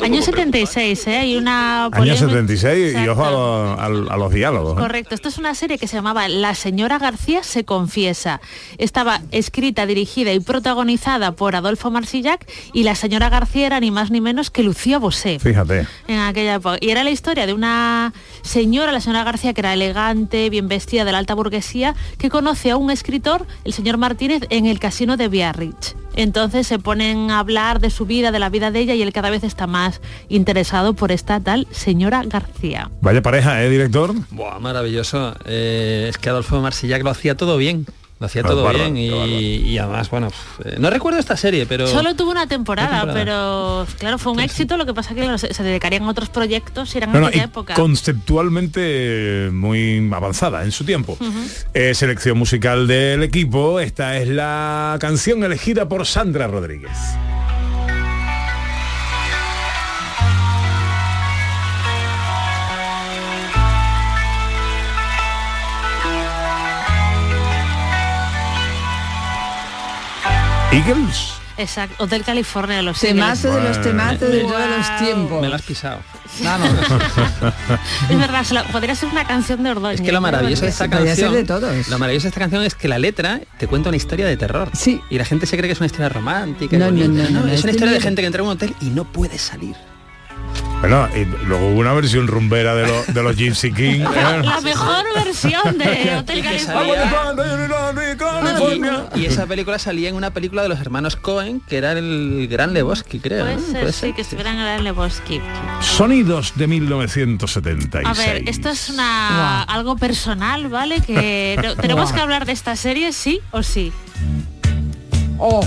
[SPEAKER 7] Año 76, ¿eh? Hay una
[SPEAKER 3] Año
[SPEAKER 7] polémica-
[SPEAKER 3] 76 y ojo a, los- a los- a los diálogos. ¿eh?
[SPEAKER 7] Correcto, esto es una serie que se llamaba La señora García se confiesa. Estaba escrita, dirigida y protagonizada por Adolfo Marsillac y la señora García era ni más ni menos que Lucía Bosé.
[SPEAKER 3] Fíjate.
[SPEAKER 7] En aquella época. Y era la historia de una señora, la señora García, que era elegante, bien vestida, de la alta burguesía, que conoce a un escritor, el señor Martínez, en el casino de Biarritz. Entonces se ponen a hablar de su vida, de la vida de ella y él cada vez está más interesado por esta tal señora García.
[SPEAKER 3] Vaya pareja, ¿eh, director?
[SPEAKER 17] Buah, maravilloso. Eh, es que Adolfo Marsillac lo hacía todo bien. Lo hacía todo
[SPEAKER 3] bárbaro,
[SPEAKER 17] bien y, y además, bueno, eh, no recuerdo esta serie, pero...
[SPEAKER 7] Solo tuvo una temporada,
[SPEAKER 17] Una temporada.
[SPEAKER 7] pero claro, fue un éxito, lo que pasa que se, se dedicarían a otros proyectos y eran
[SPEAKER 3] No,
[SPEAKER 7] en
[SPEAKER 3] no,
[SPEAKER 7] aquella
[SPEAKER 3] y
[SPEAKER 7] época.
[SPEAKER 3] conceptualmente muy avanzada en su tiempo. Eh, selección musical del equipo, esta es la canción elegida por Sandra Rodríguez. Eagles.
[SPEAKER 7] Exacto, Hotel California de los
[SPEAKER 6] Temazo de los temazos de todos los tiempos.
[SPEAKER 17] Me lo has pisado. *laughs*
[SPEAKER 7] Es verdad, se la- podría ser una canción de Ordóñez.
[SPEAKER 17] Es que lo maravilloso de esta canción,
[SPEAKER 6] de todos.
[SPEAKER 17] lo maravilloso de esta canción es que la letra te cuenta una historia de terror.
[SPEAKER 6] Sí.
[SPEAKER 17] Y la gente se cree que es una historia romántica. y
[SPEAKER 6] No, no, no, no, no,
[SPEAKER 17] es una historia de gente que entra a un hotel y no puede salir.
[SPEAKER 3] Bueno, y luego hubo una versión rumbera de, los de los Gypsy King.
[SPEAKER 7] La, la mejor versión de *laughs* Hotel
[SPEAKER 17] que
[SPEAKER 7] California.
[SPEAKER 17] Y esa película salía en una película de los hermanos Cohen, que era el Gran Lebowski, creo.
[SPEAKER 7] Puede
[SPEAKER 17] ¿no?
[SPEAKER 7] ser,
[SPEAKER 17] Puede
[SPEAKER 7] sí,
[SPEAKER 17] ser.
[SPEAKER 7] que estuvieran en el Lebowski.
[SPEAKER 3] Sonidos de 1976.
[SPEAKER 7] A ver, esto es una algo personal, ¿vale? Que *laughs* tenemos que hablar de esta serie, sí o sí.
[SPEAKER 6] Oh,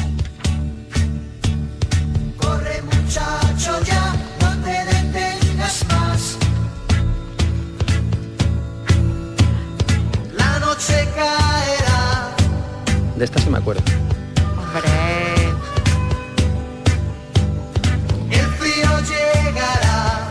[SPEAKER 10] Noche caerá.
[SPEAKER 17] De esta sí me acuerdo.
[SPEAKER 7] Hombre.
[SPEAKER 10] El frío llegará.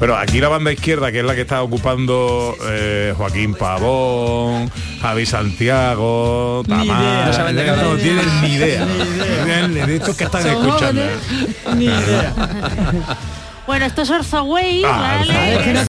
[SPEAKER 3] Pero aquí la banda izquierda, que es la que está ocupando eh, Joaquín Pavón, Javi Santiago, Tamar.
[SPEAKER 6] No saben de qué
[SPEAKER 3] no tienen ni idea.
[SPEAKER 6] Ni idea.
[SPEAKER 3] Ni idea De estos que están escuchando.
[SPEAKER 6] jóvenes, ni idea. *laughs*
[SPEAKER 7] Bueno, esto es Orzo Way,
[SPEAKER 3] Ah,
[SPEAKER 7] ¿vale?